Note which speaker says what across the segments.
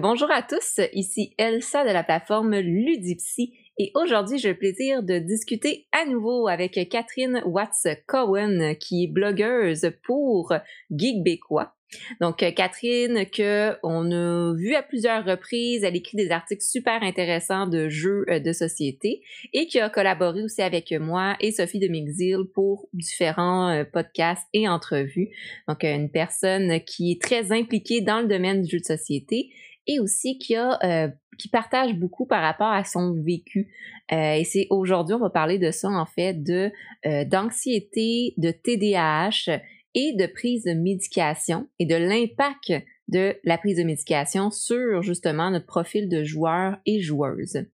Speaker 1: Bonjour à tous, ici Elsa de la plateforme Ludipsy et aujourd'hui j'ai le plaisir de discuter à nouveau avec Catherine Watts-Cohen qui est blogueuse pour Geekbécois. Donc Catherine que on a vu à plusieurs reprises, elle écrit des articles super intéressants de jeux euh, de société et qui a collaboré aussi avec moi et Sophie de Mixil pour différents euh, podcasts et entrevues. Donc une personne qui est très impliquée dans le domaine du jeu de société et aussi euh, qui partage beaucoup par rapport à son vécu. Euh, et c'est aujourd'hui on va parler de ça en fait de euh, d'anxiété, de TDAH et de prise de médication et de l'impact de la prise de médication sur justement notre profil de joueur et joueuse.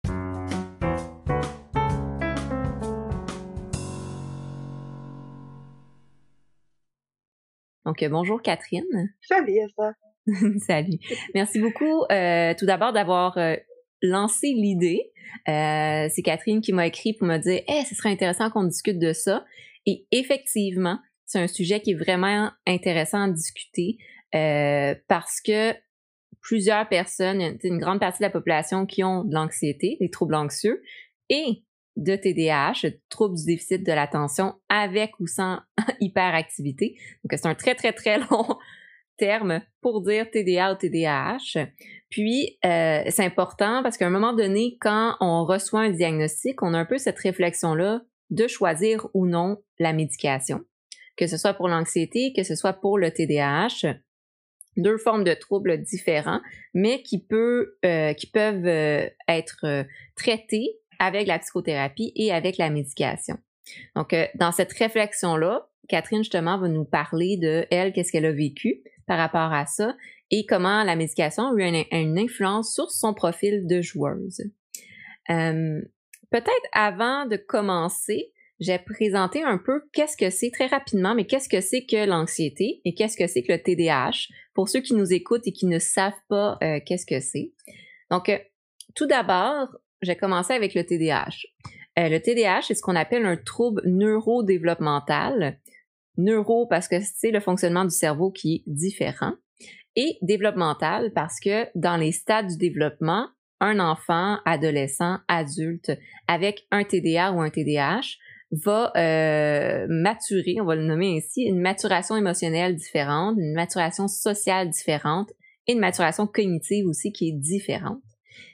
Speaker 1: Donc bonjour Catherine.
Speaker 2: Salut Eva.
Speaker 1: Salut. Merci beaucoup euh, tout d'abord d'avoir euh, lancé l'idée. Euh, c'est Catherine qui m'a écrit pour me dire Eh, ce serait intéressant qu'on discute de ça. Et effectivement, c'est un sujet qui est vraiment intéressant à discuter parce que plusieurs personnes, une grande partie de la population qui ont de l'anxiété, des troubles anxieux et de TDAH, troubles du déficit de l'attention avec ou sans hyperactivité. Donc c'est un très très très long terme pour dire TDA ou TDAH. Puis, euh, c'est important parce qu'à un moment donné, quand on reçoit un diagnostic, on a un peu cette réflexion-là de choisir ou non la médication, que ce soit pour l'anxiété, que ce soit pour le TDAH. Deux formes de troubles différents, mais qui, peut, euh, qui peuvent euh, être traités avec la psychothérapie et avec la médication. Donc, dans cette réflexion-là, Catherine, justement, va nous parler de elle, qu'est-ce qu'elle a vécu, par rapport à ça et comment la médication a eu une, influence sur son profil de joueuse. Euh, peut-être avant de commencer, j'ai présenté un peu qu'est-ce que c'est très rapidement, mais qu'est-ce que c'est que l'anxiété et qu'est-ce que c'est que le TDAH pour ceux qui nous écoutent et qui ne savent pas euh, qu'est-ce que c'est. Donc, euh, tout d'abord, j'ai commencé avec le TDAH. le TDAH, c'est ce qu'on appelle un trouble neurodéveloppemental neuro parce que c'est le fonctionnement du cerveau qui est différent et développemental parce que dans les stades du développement, un enfant, adolescent, adulte avec un TDA ou un TDAH va euh, maturer, on va le nommer ainsi, une maturation émotionnelle différente, une maturation sociale différente et une maturation cognitive aussi qui est différente.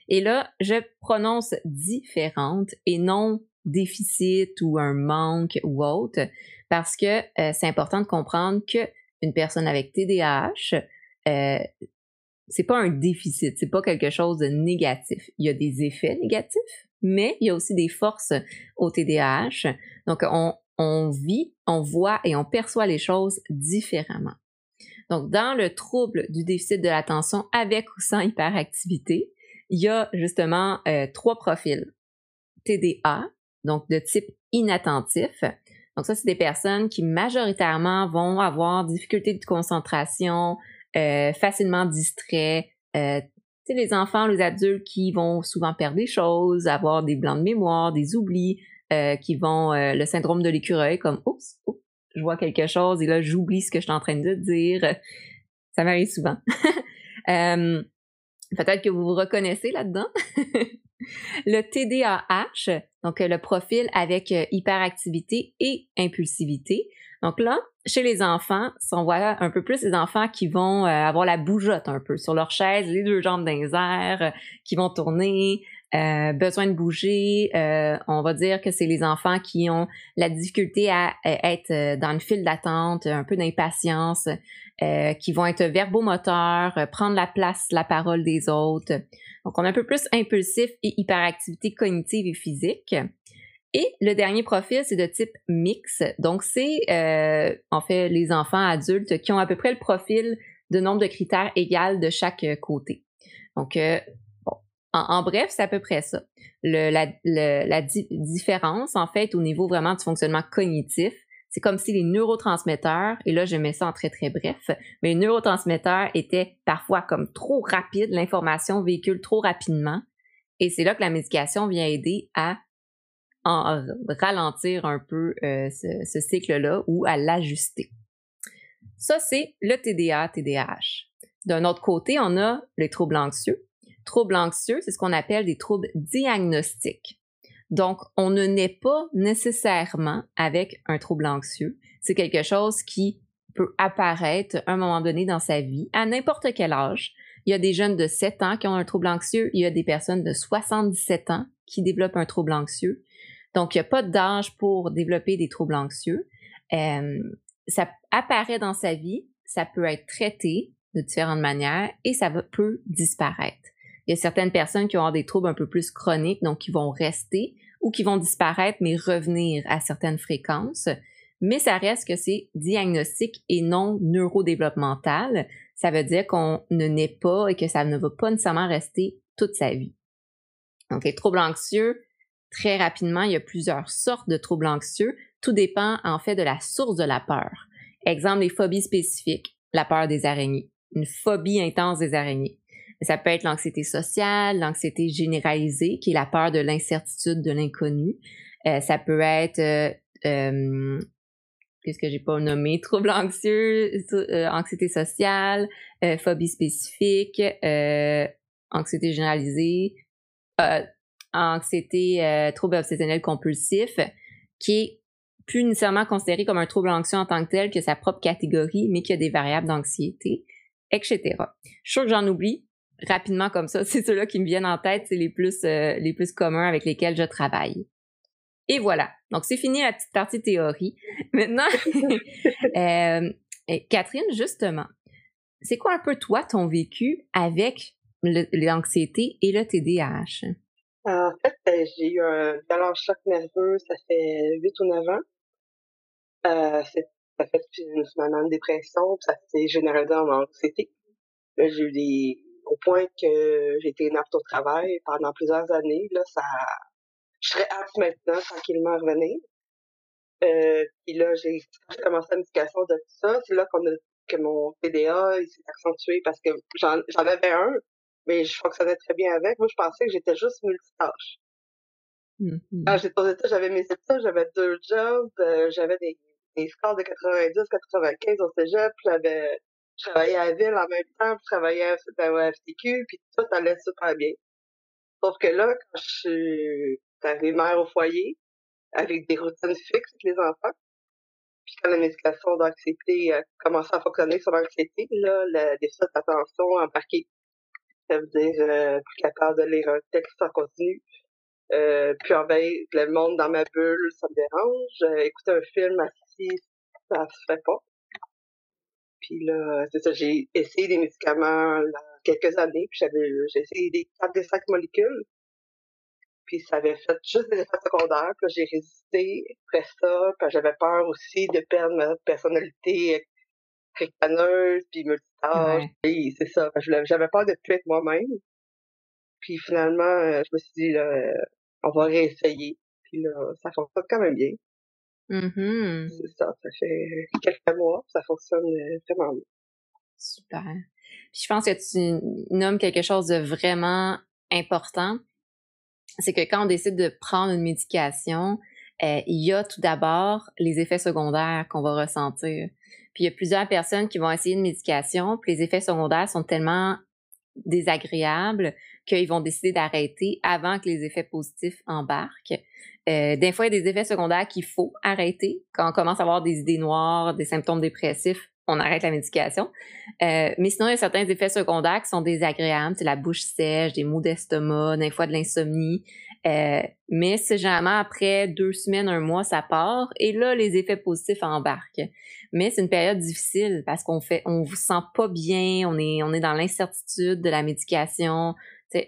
Speaker 1: Et là, je prononce différente et non déficit ou un manque ou autre parce que euh, c'est important de comprendre que une personne avec TDAH, euh, c'est pas un déficit, c'est pas quelque chose de négatif. Il y a des effets négatifs, mais il y a aussi des forces au TDAH. Donc on, on vit, on voit et on perçoit les choses différemment. Donc dans le trouble du déficit de l'attention avec ou sans hyperactivité, il y a justement euh, trois profils. TDA, donc de type inattentif, donc ça, c'est des personnes qui majoritairement vont avoir difficultés de concentration, euh, facilement distraits. Euh, tu sais, les enfants, les adultes qui vont souvent perdre des choses, avoir des blancs de mémoire, des oublis, euh, qui vont euh, le syndrome de l'écureuil, comme oups, oups, je vois quelque chose et là j'oublie ce que je suis en train de dire. Ça m'arrive souvent. Peut-être que vous vous reconnaissez là-dedans. le TDAH, donc euh, le profil avec euh, hyperactivité et impulsivité. Donc là, chez les enfants, on voit un peu plus les enfants qui vont euh, avoir la bougeotte un peu sur leur chaise, les deux jambes dans les qui vont tourner, besoin de bouger. on va dire que c'est les enfants qui ont la difficulté à, être dans le fil d'attente, un peu d'impatience, euh, qui vont être verbomoteurs, euh, prendre la place, la parole des autres. Donc, on est un peu plus impulsif et hyperactivité cognitive et physique. Et le dernier profil, c'est de type mix. Donc, c'est euh, en fait les enfants adultes qui ont à peu près le profil de nombre de critères égal de chaque côté. Donc, bon, en, bref, c'est à peu près ça. Le, la, la différence, en fait, au niveau vraiment du fonctionnement cognitif, c'est comme si les neurotransmetteurs, et là je mets ça en très très bref, mais les neurotransmetteurs étaient parfois comme trop rapides, l'information véhicule trop rapidement, et c'est là que la médication vient aider à en ralentir un peu euh, ce, cycle-là ou à l'ajuster. Ça, c'est le TDA, TDAH. D'un autre côté, on a le trouble anxieux. Trouble anxieux, c'est ce qu'on appelle des troubles diagnostiques. Donc, on ne naît pas nécessairement avec un trouble anxieux. C'est quelque chose qui peut apparaître à un moment donné dans sa vie, à n'importe quel âge. Il y a des jeunes de 7 ans qui ont un trouble anxieux, il y a des personnes de 77 ans qui développent un trouble anxieux. Donc, il n'y a pas d'âge pour développer des troubles anxieux. Euh, ça apparaît dans sa vie, ça peut être traité de différentes manières et ça peut disparaître. Il y a certaines personnes qui ont des troubles un peu plus chroniques, donc qui vont rester ou qui vont disparaître mais revenir à certaines fréquences. Mais ça reste que c'est diagnostique et non neurodéveloppemental. Ça veut dire qu'on ne naît pas et que ça ne va pas nécessairement rester toute sa vie. Donc, les troubles anxieux, très rapidement, il y a plusieurs sortes de troubles anxieux. Tout dépend en fait de la source de la peur. Exemple, les phobies spécifiques, la peur des araignées, une phobie intense des araignées. Ça peut être l'anxiété sociale, l'anxiété généralisée, qui est la peur de l'incertitude, de l'inconnu. Euh, ça peut être, euh, euh, qu'est-ce que j'ai pas nommé, troubles anxieux, euh, anxiété sociale, phobie spécifique, anxiété généralisée, anxiété, trouble obsessionnel compulsif, qui est plus nécessairement considéré comme un trouble anxieux en tant que tel que sa propre catégorie, mais qui a des variables d'anxiété, etc. Je suis sûre que j'en oublie rapidement comme ça. C'est ceux-là qui me viennent en tête, c'est les plus euh, les plus communs avec lesquels je travaille. Et voilà. Donc c'est fini la petite partie théorie. Maintenant, euh, Catherine, justement, c'est quoi un peu toi ton vécu avec l'anxiété et le TDAH?
Speaker 2: En fait, ben, j'ai eu un violent choc nerveux, ça fait 8 ou 9 ans. Euh, ça fait une semaine de dépression, ça s'est généralisé en anxiété. J'ai eu des, au point que j'ai été inapte au travail pendant plusieurs années, là, ça, je serais apte maintenant, tranquillement, à revenir. Euh, puis là, j'ai commencé la médication de tout ça. C'est là qu'on a, que mon il s'est accentué parce que j'en, j'en avais un, mais je fonctionnais très bien avec. Moi, je pensais que j'étais juste multitâche. Mm-hmm. Quand j'étais aux États, j'avais mes études, j'avais deux jobs, euh, j'avais des des scores de 90, 95 au cégep, j'avais, je travaillais à la ville en même temps, je travaillais à la FTQ, puis tout allait super bien. Sauf que là, quand je suis arrivée mère au foyer, avec des routines fixes avec les enfants, puis quand la médication d'anxiété a commencé à fonctionner sur l'anxiété, là, le déficit d'attention embarqué. Ça veut dire euh, plus capable de lire un texte en continu, euh, puis envahir le monde dans ma bulle, ça me dérange. Euh, écouter un film assis, ça se fait pas. Puis là, c'est ça, j'ai essayé des médicaments là, quelques années, puis j'avais j'ai essayé des 4 des 5 molécules. Puis ça avait fait juste des effets secondaires, puis j'ai résisté après ça, puis j'avais peur aussi de perdre ma personnalité ricaneuse, puis multitâche. Ouais. c'est ça, j'avais peur de plus être moi-même. Puis finalement, je me suis dit, là, on va réessayer. Puis là, ça fonctionne quand même bien.
Speaker 1: Mm-hmm.
Speaker 2: C'est ça, ça fait quelques mois, ça fonctionne euh, vraiment bien.
Speaker 1: Super. Puis je pense que tu nommes quelque chose de vraiment important. C'est que quand on décide de prendre une médication, euh, il y a tout d'abord les effets secondaires qu'on va ressentir. Puis il y a plusieurs personnes qui vont essayer une médication, puis les effets secondaires sont tellement désagréables qu'ils vont décider d'arrêter avant que les effets positifs embarquent. Euh, des fois, il y a des effets secondaires qu'il faut arrêter. Quand on commence à avoir des idées noires, des symptômes dépressifs, on arrête la médication. Euh, mais sinon, il y a certains effets secondaires qui sont désagréables. C'est la bouche sèche, des maux d'estomac, des fois de l'insomnie. Euh, mais c'est généralement après deux semaines, un mois, ça part. Et là, les effets positifs embarquent. Mais c'est une période difficile parce qu'on fait, on vous sent pas bien, on est, on est dans l'incertitude de la médication. Euh,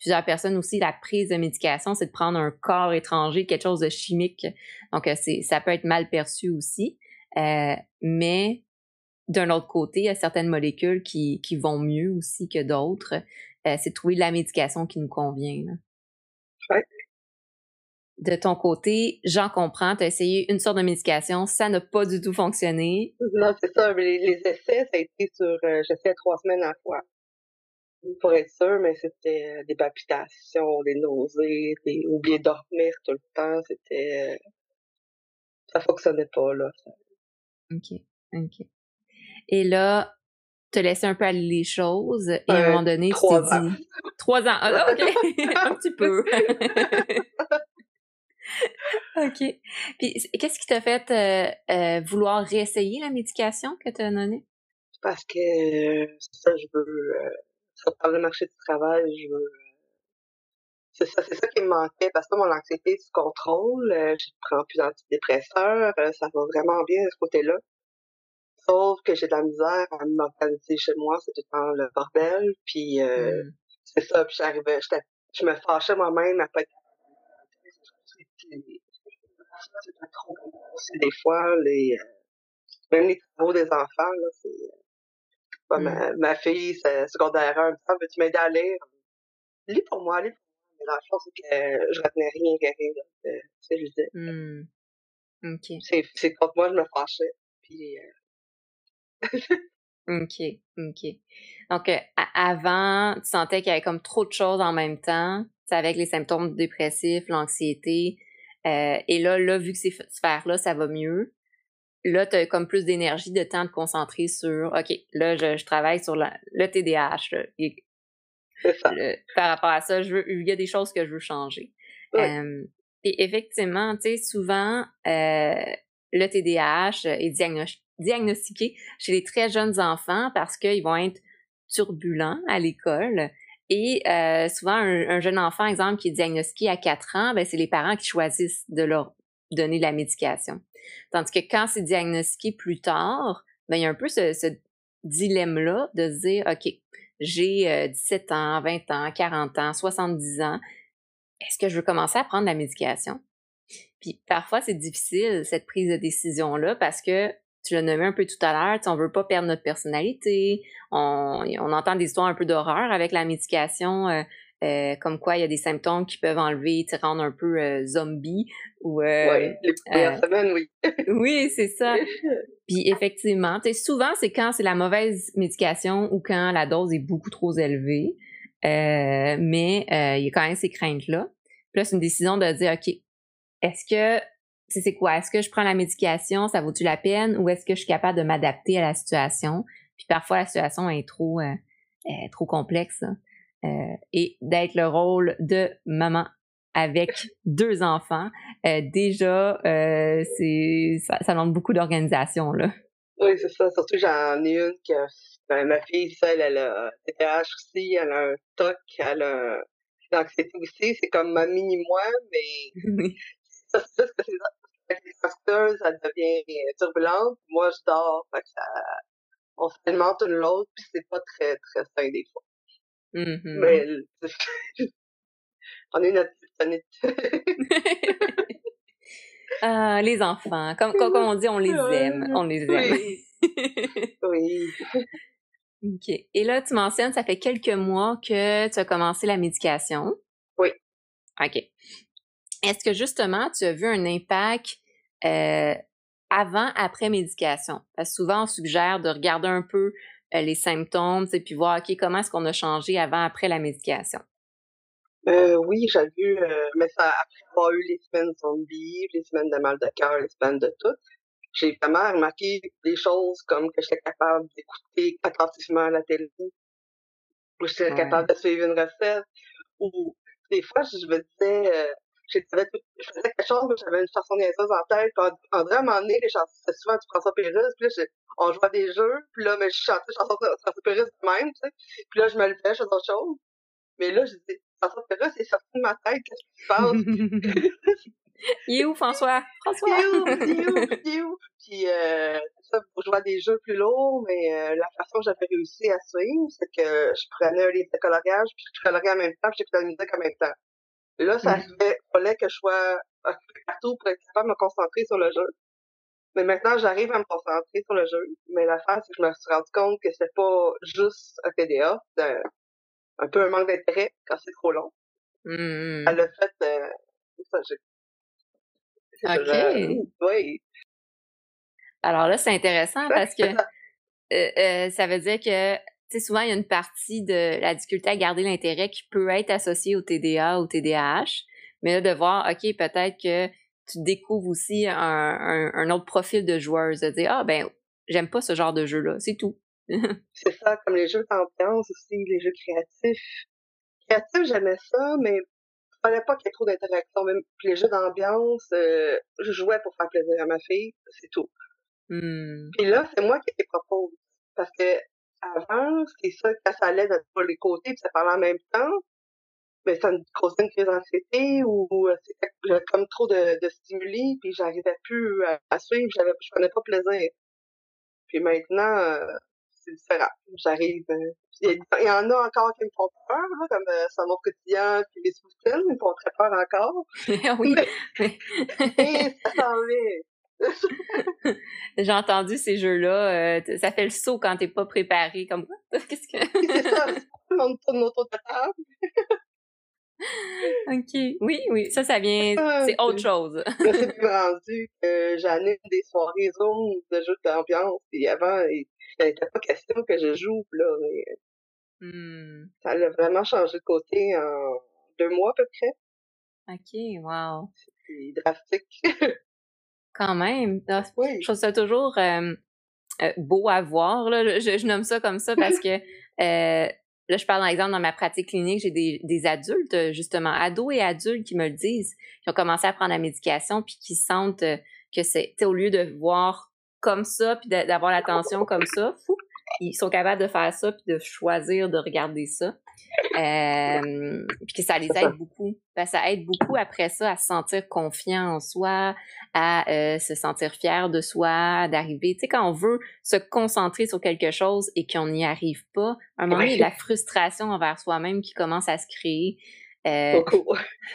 Speaker 1: plusieurs personnes aussi, la prise de médication, c'est de prendre un corps étranger, quelque chose de chimique. Donc, euh, c'est, ça peut être mal perçu aussi. Euh, mais d'un autre côté, il y a certaines molécules qui, qui vont mieux aussi que d'autres. Euh, c'est de trouver la médication qui nous convient.
Speaker 2: Là.
Speaker 1: De ton côté, j'en comprends, tu as essayé une sorte de médication, ça n'a pas du tout fonctionné.
Speaker 2: Non, c'est ça. Les, les, essais, ça a été sur, euh, j'essaie trois semaines à la fois pour être sûr, mais c'était des palpitations, des nausées, des oublier de dormir tout le temps, c'était euh, ça fonctionnait pas là.
Speaker 1: OK. OK. Et là, te laisser un peu aller les choses et à un moment donné, tu t'es dit... Trois ans. Ah, OK. un petit peu. OK. Puis, qu'est-ce qui t'a fait euh, euh, vouloir réessayer la médication que tu as donnée?
Speaker 2: Parce que ça, je veux... Euh, ça parle le marché du travail, je veux... C'est ça, c'est ça qui me manquait parce que mon anxiété se contrôle, je prends plus d'antidépresseurs, ça va vraiment bien de ce côté-là. Sauf que j'ai de la misère à m'organiser chez moi, c'est tout le temps le bordel, puis mmh. c'est ça, puis j'arrivais, je me fâchais moi-même à pas être c'est trop des fois les même les travaux des enfants là c'est ma, mmh. ma fille c'est secondaire 1 me veux-tu m'aider à lire? Lis pour moi lis pour moi mais la chose c'est que je retenais rien rien là c'est je disais
Speaker 1: mmh. ok
Speaker 2: c'est c'est contre moi je me fâchais puis
Speaker 1: euh... ok ok donc euh, avant tu sentais qu'il y avait comme trop de choses en même temps avec les symptômes dépressifs l'anxiété euh, et là, là, vu que ces sphères-là, ça va mieux, là, tu as comme plus d'énergie, de temps de concentrer sur OK, là, je, travaille sur le TDAH. par rapport à ça, je veux, il y a des choses que je veux changer. Euh, et effectivement, tu sais, souvent, euh, le TDAH est diagnostiqué chez les très jeunes enfants parce qu'ils vont être turbulents à l'école et euh, souvent, un, jeune enfant, exemple, qui est diagnostiqué à 4 ans, ben, c'est les parents qui choisissent de leur donner la médication. Tandis que quand c'est diagnostiqué plus tard, ben, il y a un peu ce, ce dilemme-là de se dire, OK, j'ai 17 euh, ans, 20 ans, 40 ans, 70 ans, est-ce que je veux commencer à prendre la médication? Puis parfois, c'est difficile, cette prise de décision-là, parce que tu l'as nommé un peu tout à l'heure, on veut pas perdre notre personnalité, on, on entend des histoires un peu d'horreur avec la médication, euh, euh, comme quoi il y a des symptômes qui peuvent enlever, te rendre un peu euh, zombie ou
Speaker 2: oui, les premières semaines, oui.
Speaker 1: oui, c'est ça. Puis effectivement, souvent c'est quand c'est la mauvaise médication ou quand la dose est beaucoup trop élevée, mais il y a quand même ces craintes là. Puis là, c'est une décision de dire ok, est-ce que c'est quoi? Est-ce que je prends la médication, ça vaut-tu la peine, ou est-ce que je suis capable de m'adapter à la situation? Puis parfois, la situation est trop, euh, trop complexe. Hein. Euh, et d'être le rôle de maman avec deux enfants, euh, déjà, c'est ça, ça demande beaucoup d'organisation. là.
Speaker 2: Oui, c'est ça. Surtout, j'en ai une qui a, ben, ma fille, seule, elle a TDAH aussi, elle a un TOC, elle a l'anxiété aussi. C'est comme ma mini-moi, mais ça, c'est c'est les facteurs, ça devient turbulente. Moi, je dors, fait que ça, on s'alimente une l'autre, puis c'est pas très, très sain des fois.
Speaker 1: Mm-hmm.
Speaker 2: Mais, on est notre petite
Speaker 1: ah, les enfants, comme, comme, on dit, on les aime, on les aime.
Speaker 2: oui.
Speaker 1: OK. Et là, tu mentionnes, ça fait quelques mois que tu as commencé la médication.
Speaker 2: Oui.
Speaker 1: OK. Est-ce que justement, tu as vu un impact euh, avant, après médication? Parce que souvent, on suggère de regarder un peu euh, les symptômes, et puis voir, OK, comment est-ce qu'on a changé avant, après la médication?
Speaker 2: Euh, oui, j'ai vu, mais ça après avoir eu les semaines zombies, les semaines de mal de cœur, les semaines de tout, j'ai vraiment remarqué des choses comme que j'étais capable d'écouter attentivement la télé, ou j'étais capable de suivre une recette, ou des fois, je me disais, euh, je faisais quelque chose, mais j'avais une chanson niaiseuse en tête. Puis André, à un moment donné, les chansons, c'est souvent du François Pérusse. Puis là, on jouait à des jeux. Puis là, mais je chantais chanson de François Pérusse même, tu sais. Puis là, je me levais, je faisais autre chose. Mais là, je disais, François Pérusse est sorti de ma tête. Qu'est-ce qui se passe?
Speaker 1: il est où, François? François!
Speaker 2: Il est où? Il est où? Il est où? Puis, euh, ça, pour jouer à des jeux plus lourds, mais euh, la façon que j'avais réussi à suivre, c'est que je prenais un livre de coloriage, puis je coloriais en même temps, puis j'écoutais la musique en même temps. Là, ça arrivait, fallait que je sois partout pour être capable de me concentrer sur le jeu. Mais maintenant, j'arrive à me concentrer sur le jeu. Mais la c'est que je me suis rendu compte que c'est pas juste un TDA, c'est un, peu un manque d'intérêt quand c'est trop long.
Speaker 1: Mmh.
Speaker 2: Elle a fait, euh, ça, j'ai...
Speaker 1: OK.
Speaker 2: oui.
Speaker 1: Alors là, c'est intéressant parce que euh, euh, ça veut dire que sais, souvent, il y a une partie de la difficulté à garder l'intérêt qui peut être associée au TDA ou TDAH. Mais là, de voir, OK, peut-être que tu découvres aussi un, un, autre profil de joueuse, de dire, ah, ben, j'aime pas ce genre de jeu-là, c'est tout.
Speaker 2: c'est ça, comme les jeux d'ambiance aussi, les jeux créatifs. Créatifs, j'aimais ça, mais il fallait pas qu'il y ait trop d'interaction. Même les jeux d'ambiance, euh, je jouais pour faire plaisir à ma fille, c'est tout.
Speaker 1: Hmm.
Speaker 2: Puis là, c'est moi qui les propose. Parce que avant, c'est ça, quand ça allait de tous les côtés, puis ça parlait en même temps, mais ça me causait une crise d'anxiété ou euh, c'était comme trop de, de stimuli, puis j'arrivais plus à, suivre, j'avais, je prenais pas plaisir. Puis maintenant, euh, c'est différent. J'arrive. Euh, il y, en a encore qui me font peur, là, comme euh, ça mon quotidien puis les soutiens, ils me font très peur encore.
Speaker 1: oui.
Speaker 2: Mais, ça s'en
Speaker 1: J'ai entendu ces jeux-là. Euh, ça fait le saut quand t'es pas préparé. Comme
Speaker 2: Qu'est-ce que. c'est ça. Monde tourne autour de table.
Speaker 1: OK. Oui, oui. Ça, ça vient. C'est autre chose.
Speaker 2: c'est plus rendu que j'anime des soirées Zoom de jeux d'ambiance. Puis avant, il n'était pas question que je joue, là. Mais...
Speaker 1: Hmm.
Speaker 2: Ça a vraiment changé de côté en deux mois à peu près.
Speaker 1: OK, wow.
Speaker 2: C'est drastique.
Speaker 1: Quand même. Je trouve ça toujours euh, beau à voir. Là. Je, je, nomme ça comme ça parce que euh, Là, je parle, par exemple, dans ma pratique clinique, j'ai des, des adultes, justement, ados et adultes qui me le disent, qui ont commencé à prendre la médication, puis qui sentent que c'est, au lieu de voir comme ça, puis d'avoir l'attention comme ça, fou, ils sont capables de faire ça, puis de choisir de regarder ça. Euh, puis que ça les aide beaucoup. Ben, ça aide beaucoup après ça à se sentir confiant en soi, à euh, se sentir fier de soi, d'arriver. Tu sais, quand on veut se concentrer sur quelque chose et qu'on n'y arrive pas, à un moment donné, il y a de la frustration envers soi-même qui commence à se créer.
Speaker 2: Euh,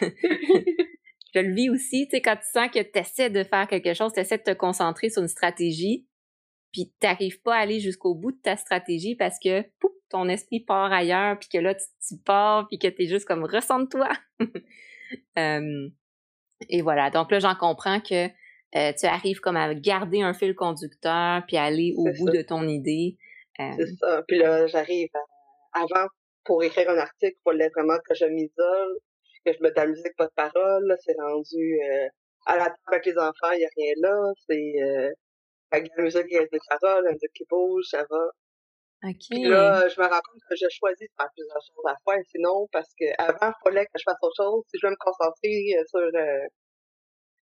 Speaker 1: je le vis aussi, tu sais, quand tu sens que tu essaies de faire quelque chose, tu essaies de te concentrer sur une stratégie, puis tu n'arrives pas à aller jusqu'au bout de ta stratégie parce que pouf, ton esprit part ailleurs, puis que là, tu, pars, puis que tu es juste comme ressens-toi. et voilà. Donc là, j'en comprends que euh, tu arrives comme à garder un fil conducteur, puis aller au bout de ton idée.
Speaker 2: C'est ça. Puis là, j'arrive avant, pour écrire un article, il fallait vraiment que je m'isole, que je me de la musique, pas de parole. C'est rendu euh, à la table avec les enfants, il n'y a rien là. C'est euh, avec la musique, il y a des paroles, la musique qui bouge, ça va.
Speaker 1: OK.
Speaker 2: là, je me rends compte que j'ai choisi de faire plusieurs choses à la fois, sinon, parce que avant, il fallait que je fasse autre chose. Si je veux me concentrer euh, sur, euh,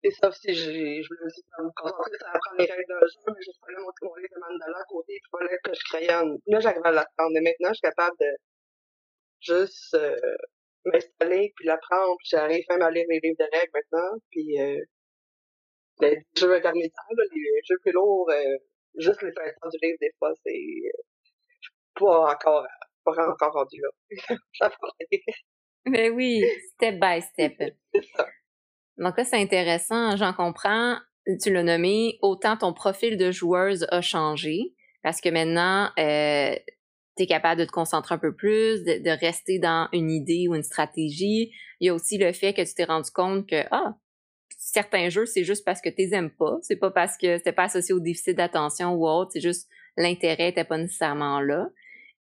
Speaker 2: et sauf si je, je me dis, me concentrer sur apprendre les règles d'un jeu, mais je fallait monter mon livre de mandala à côté, il fallait que je crayonne. Là, j'arrive à l'apprendre. Mais maintenant, je suis capable de juste euh, m'installer, puis l'apprendre, puis j'arrive même à lire mes livres de règles maintenant, puis euh, les jeux intermédiaires, les jeux plus lourds, euh, juste les faire du livre, des fois, c'est pas encore, pas encore rendu là. ça
Speaker 1: Mais oui, step by step. Donc là, c'est intéressant, j'en comprends. Tu l'as nommé, autant ton profil de joueuse a changé parce que maintenant, euh, tu es capable de te concentrer un peu plus, de, rester dans une idée ou une stratégie. Il y a aussi le fait que tu t'es rendu compte que, ah, certains jeux, c'est juste parce que tu les aimes pas. C'est pas parce que c'était pas associé au déficit d'attention ou autre. C'est juste l'intérêt n'était pas nécessairement là.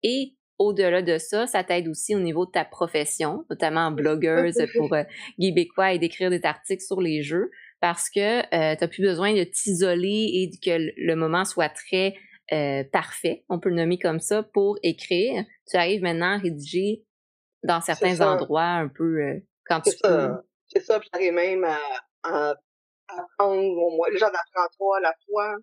Speaker 1: Et au-delà de ça, ça t'aide aussi au niveau de ta profession, notamment blogueuse pour euh, et d'écrire des articles sur les jeux, parce que euh, tu n'as plus besoin de t'isoler et que le moment soit très euh, parfait, on peut le nommer comme ça, pour écrire. Tu arrives maintenant à rédiger dans certains endroits un peu euh, quand tu
Speaker 2: peux. C'est ça, j'arrive même à, à apprendre au moins, j'en apprends trois à la fois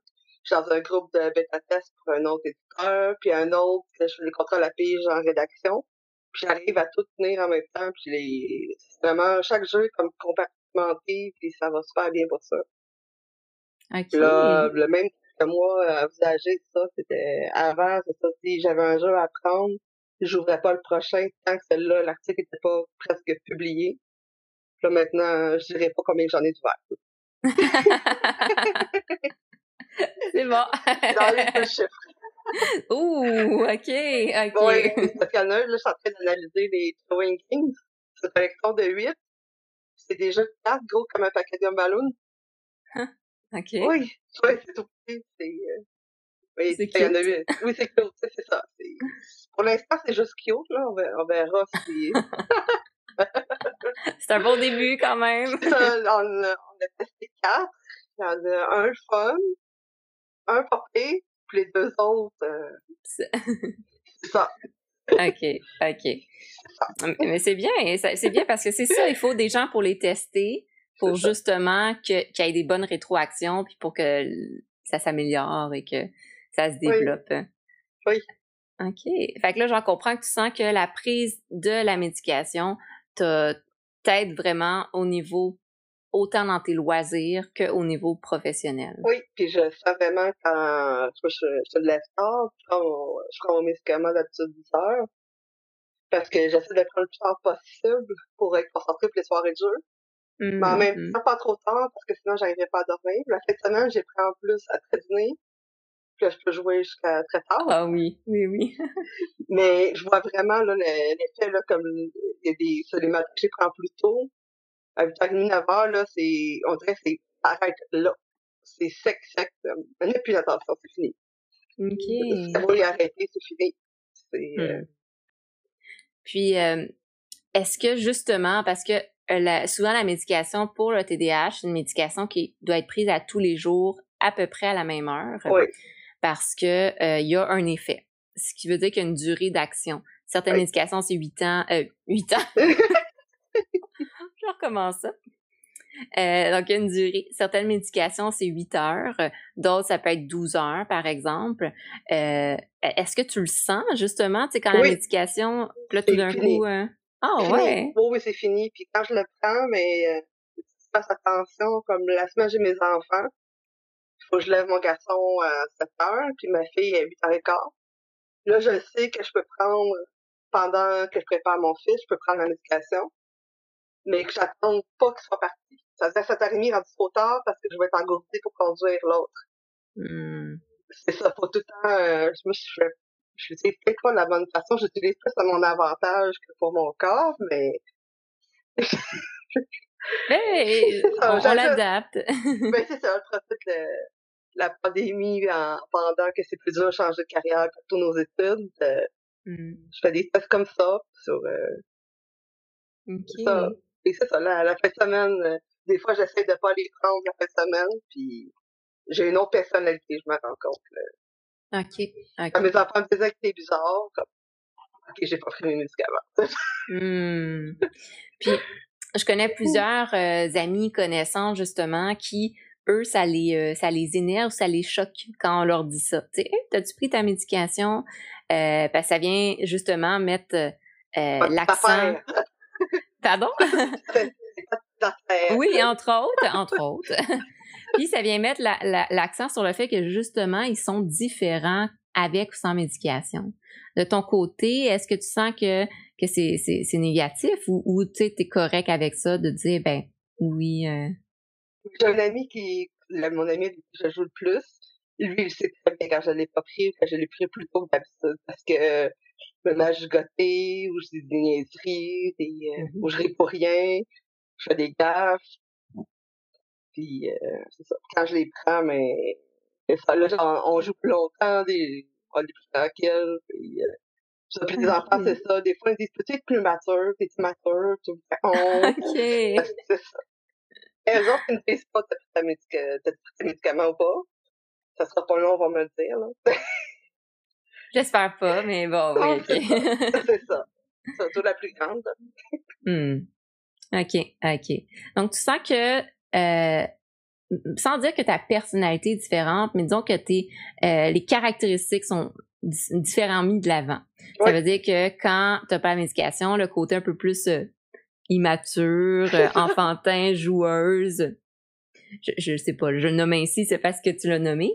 Speaker 2: suis dans un groupe de bêta-test pour un autre éditeur, puis un autre, je fais les contrôles à pige en rédaction. Puis j'arrive à tout tenir en même temps, puis les... vraiment, chaque jeu est comme compartimenté, puis ça va super bien pour ça.
Speaker 1: Okay.
Speaker 2: Là, le même que moi, à visager, ça, c'était avant, c'est ça, si j'avais un jeu à prendre, j'ouvrais pas le prochain tant que celui-là, l'article était pas presque publié. Là, maintenant, je dirais pas combien j'en ai d'ouvert.
Speaker 1: C'est bon.
Speaker 2: dans les chiffres.
Speaker 1: Ouh, OK, OK.
Speaker 2: Oui, parce qu'il y en a là, je suis en train d'analyser les Throwing Kings. C'est une collection de 8. C'est déjà 4 gros comme un paquet de ballon.
Speaker 1: Hein? OK.
Speaker 2: Oui, oui c'est tout petit. C'est, euh... Oui, c'est il y en a 8. Oui, c'est cute, c'est ça. Pour l'instant, c'est juste cute, là. On verra, si...
Speaker 1: c'est un bon début, quand même.
Speaker 2: on, on a testé 4. Il y en a un fun, un porté, Puis les deux autres, euh, c'est ça.
Speaker 1: OK, OK. Mais c'est bien, c'est bien parce que c'est ça, il faut des gens pour les tester, pour justement qu'il y ait des bonnes rétroactions, puis pour que ça s'améliore et que ça se développe.
Speaker 2: Oui.
Speaker 1: OK. Fait que là, j'en comprends que tu sens que la prise de la médication t'aide vraiment au niveau autant dans tes loisirs qu'au niveau professionnel?
Speaker 2: Oui, puis je sens vraiment quand je, je, je lève tard, je prends mon, je prends mon médicament d'habitude 10 heures, parce que j'essaie de prendre le plus tard possible pour être concentré pour les soirées de jeu. Mais en même mm-hmm. temps, pas trop tard, parce que sinon, j'arriverais pas à dormir. La semaine, j'ai pris en plus à très dîner. Puis là, je peux jouer jusqu'à très tard.
Speaker 1: Ah oui, oui, oui.
Speaker 2: Mais je vois vraiment là l'effet, là, comme il y a des, sur les matins que j'ai pris plus tôt, à 8h30, 9h, là, c'est, on dirait que c'est, arrête là. C'est sec, sec. On n'a plus l'attention, c'est fini.
Speaker 1: OK.
Speaker 2: Ça va arrêter, c'est fini. C'est, euh,
Speaker 1: hmm. Puis, euh, est-ce que justement, parce que euh, souvent la médication pour le TDAH, c'est une médication qui doit être prise à tous les jours, à peu près à la même heure,
Speaker 2: oui.
Speaker 1: parce que il y a un effet, ce qui veut dire qu'il y a une durée d'action. Certaines médications, c'est 8 ans, euh, 8 ans. Je recommence ça. Euh, donc, il y a une durée. Certaines médications, c'est 8 heures. D'autres, ça peut être 12 heures, par exemple. Euh, est-ce que tu le sens, justement, tu sais, quand la médication, là, tout d'un coup... Euh... Ah, ouais!
Speaker 2: Oui, oui, c'est fini. Puis quand je le prends, mais euh, je fasse attention, comme la semaine, j'ai mes enfants. Il faut que je lève mon garçon à 7 heures, puis ma fille à 8 heures et quart. Là, je sais que je peux prendre, pendant que je prépare mon fils, je peux prendre la médication mais que j'attende pas qu'il soit parti. Ça veut dire que 7h30 rendu trop tard parce que je vais être engourdie pour conduire l'autre.
Speaker 1: Hmm.
Speaker 2: C'est ça, faut tout le temps, euh, je me je, je sais peut-être pas la bonne façon, j'utilise plus à mon avantage que pour mon corps, mais...
Speaker 1: hey, on, on l'adapte.
Speaker 2: ben c'est ça, je profite de la pandémie en, pendant que c'est plus dur de changer de carrière pour tous nos études. Euh,
Speaker 1: hmm.
Speaker 2: Je fais des tests comme ça sur euh,
Speaker 1: okay.
Speaker 2: ça c'est ça, la, la fin de semaine, euh, des fois, j'essaie de pas les prendre la fin de semaine, puis j'ai une autre personnalité, je me rends compte.
Speaker 1: Là. OK. okay.
Speaker 2: Quand mes enfants me disaient que c'était bizarre, comme, OK, j'ai pas pris mes médicaments.
Speaker 1: hmm. Puis, je connais plusieurs euh, amis, connaissants, justement, qui, eux, ça les, euh, ça les énerve, ça les choque quand on leur dit ça. Tu sais, t'as-tu pris ta médication? Euh, ça vient, justement, mettre l'accent... Pardon? oui, entre autres, entre autres. Puis ça vient mettre l'accent sur le fait que justement, ils sont différents avec ou sans médication. De ton côté, est-ce que tu sens que, que c'est négatif ou, ou tu es correct avec ça de dire, ben oui. Euh...
Speaker 2: J'ai un ami qui, mon ami je joue le plus, lui, il sait très bien quand je l'ai pas pris, quand je l'ai pris plus tôt que d'habitude, parce que je me mets à gigoter, ou je dis des niaiseries, des, euh, mm-hmm. ou je ris pour rien, je fais des gaffes. Puis, euh, c'est ça. Quand je les prends, mais, ça, là, genre, on joue plus longtemps, des, on est plus tranquille, puis, euh, ça, puis les enfants, c'est ça. Des fois, ils disent, peut-être plus mature, t'es mature, tu me fais honte?
Speaker 1: OK.
Speaker 2: c'est ça. Et eux autres, ils ne disent pas, t'as pris ta médic médicament ou pas? Ça sera pas long, on va me le dire, là.
Speaker 1: J'espère pas, mais bon, oui, OK.
Speaker 2: c'est ça. Surtout la plus grande.
Speaker 1: Hmm. OK, OK. Donc, tu sens que, euh, sans dire que ta personnalité est différente, mais disons que tes, euh, les caractéristiques sont différents mis de l'avant. Ça veut dire que quand tu n'as pas la médication, le côté un peu plus euh, immature, enfantin, joueuse, je, je sais pas, je le nomme ainsi, c'est parce que tu l'as nommé,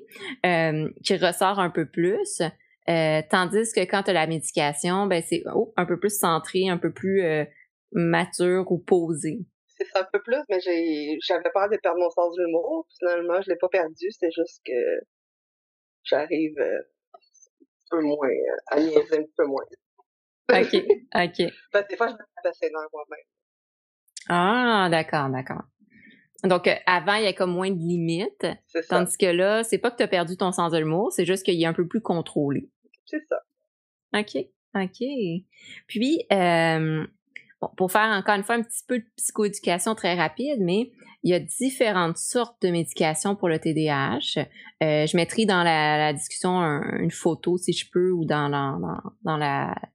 Speaker 1: euh, qui ressort un peu plus. Euh, tandis que quand tu as la médication, ben c'est oh, un peu plus centré, un peu plus euh, mature ou posé.
Speaker 2: C'est ça un peu plus, mais j'ai j'avais peur de perdre mon sens de l'humour. Finalement, je l'ai pas perdu, c'est juste que j'arrive euh, un peu moins à niaiser un peu moins.
Speaker 1: OK, OK.
Speaker 2: Parce que des fois, je me tape moi-même.
Speaker 1: Ah, d'accord, d'accord. Donc, euh, avant, il y a comme moins de limites. Tandis que là, c'est pas que tu as perdu ton sens de l'humour, c'est juste qu'il est un peu plus contrôlé.
Speaker 2: C'est ça.
Speaker 1: OK. OK. Puis, euh, bon, pour faire encore une fois un petit peu de psychoéducation très rapide, mais il y a différentes sortes de médications pour le TDAH. Euh, je mettrai dans la, discussion une photo si je peux ou dans,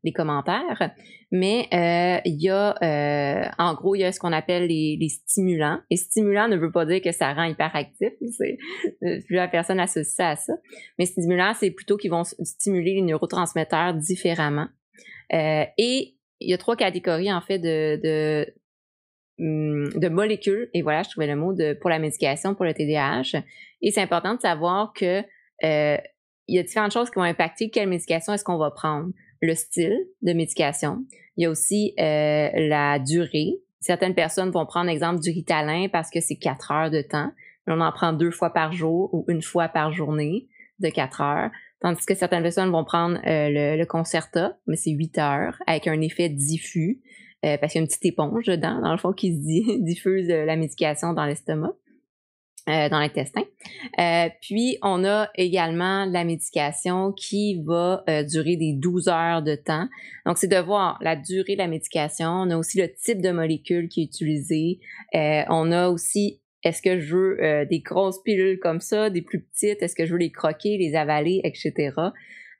Speaker 1: les commentaires. Mais euh, il y a, euh, en gros, il y a ce qu'on appelle les, stimulants. Les stimulants ne veut pas dire que ça rend hyperactif. C'est plusieurs personnes associent ça à ça. Mais stimulants, c'est plutôt qu'ils vont stimuler les neurotransmetteurs différemment. et il y a trois catégories en fait de, de molécules, et voilà, je trouvais le mot de, pour la médication, pour le TDAH. Et c'est important de savoir que euh, il y a différentes choses qui vont impacter quelle médication est-ce qu'on va prendre. Le style de médication. Il y a aussi euh, la durée. Certaines personnes vont prendre, exemple, du Ritalin parce que c'est quatre heures de temps. On en prend deux fois par jour ou une fois par journée de quatre heures. Tandis que certaines personnes vont prendre euh, le, le Concerta, mais c'est huit heures, avec un effet diffus. Euh, parce qu'il y a une petite éponge dedans, dans le fond, qui se diffuse euh, la médication dans l'estomac. Euh, dans l'intestin. puis, on a également la médication qui va durer des 12 heures de temps. Donc, c'est de voir la durée de la médication. On a aussi le type de molécule qui est utilisé. on a aussi, est-ce que je veux des grosses pilules comme ça, des plus petites? Est-ce que je veux les croquer, les avaler, etc.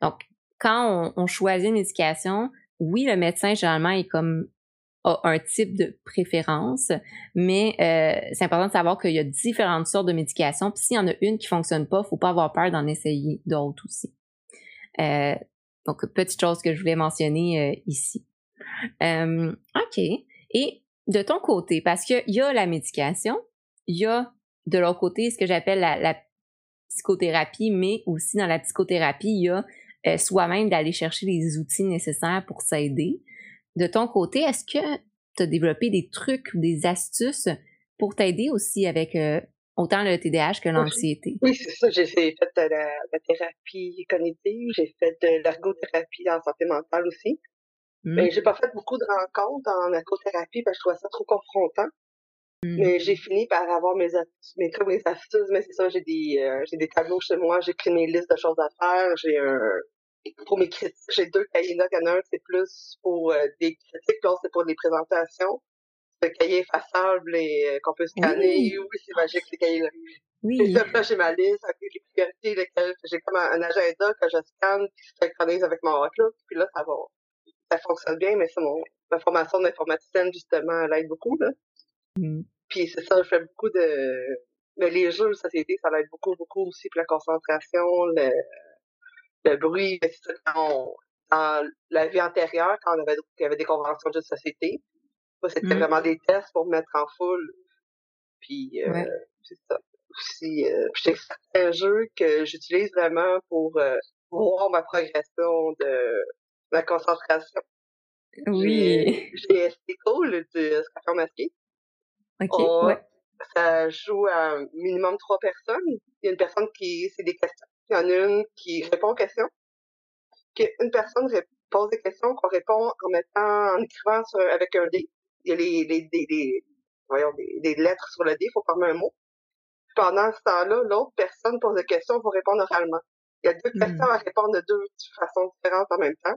Speaker 1: Donc, quand on, on choisit une médication, oui, le médecin, généralement, est comme un type de préférence, mais euh, c'est important de savoir qu'il y a différentes sortes de médications. Puis s'il y en a une qui fonctionne pas, faut pas avoir peur d'en essayer d'autres aussi. Euh, donc, petite chose que je voulais mentionner euh, ici. OK. Et de ton côté, parce qu'il y a la médication, il y a de l'autre côté ce que j'appelle la, psychothérapie, mais aussi dans la psychothérapie, il y a soi-même d'aller chercher les outils nécessaires pour s'aider. De ton côté, est-ce que tu as développé des trucs ou des astuces pour t'aider aussi avec euh, autant le TDAH que l'anxiété?
Speaker 2: Oui, c'est ça. J'ai fait de la, thérapie cognitive, j'ai fait de l'ergothérapie en santé mentale aussi. Mmh. Mais j'ai pas fait beaucoup de rencontres en ergothérapie parce que je trouvais ça trop confrontant. Mmh. Mais j'ai fini par avoir mes mes trucs, mes astuces. Mais c'est ça, j'ai des, euh, j'ai des tableaux chez moi, j'ai écrit mes listes de choses à faire, j'ai un, pour mes critiques, j'ai deux cahiers là. Il y en a un, c'est plus pour euh, des critiques, l'autre, c'est pour des présentations. Le cahier effaçable et euh, qu'on peut scanner. Oui, oui c'est magique, ces cahiers-là. Oui. Et là, j'ai ma liste avec les priorités, lesquelles j'ai comme un, agenda que je scanne, puis je synchronise avec mon Outlook, puis là, ça va. Ça fonctionne bien, mais c'est mon, ma formation d'informaticienne, justement, elle aide beaucoup, là. Mm. Puis c'est ça, je fais beaucoup de, mais les jeux de société, ça l'aide beaucoup, beaucoup aussi pour la concentration, le, le bruit, c'est ça, quand dans la vie antérieure, quand on avait, il y avait des conventions de société, c'était mmh. vraiment des tests pour mettre en foule. Puis, euh, c'est ça. Aussi, euh, j'ai certains jeux que j'utilise vraiment pour euh, voir ma progression de ma concentration.
Speaker 1: Oui.
Speaker 2: J'ai cool de Scrapper Masqué.
Speaker 1: OK, ouais.
Speaker 2: Ça joue à minimum trois personnes. Il y a une personne qui, c'est des questions il y en a une qui répond aux questions. Une personne pose des questions qu'on répond en mettant, en écrivant sur, avec un dé. Il y a les, les, les, voyons, des, lettres sur le dé, il faut former un mot. Pendant ce temps-là, l'autre personne pose des questions pour répondre oralement. Il y a deux hmm. questions à répondre de deux façons différentes en même temps.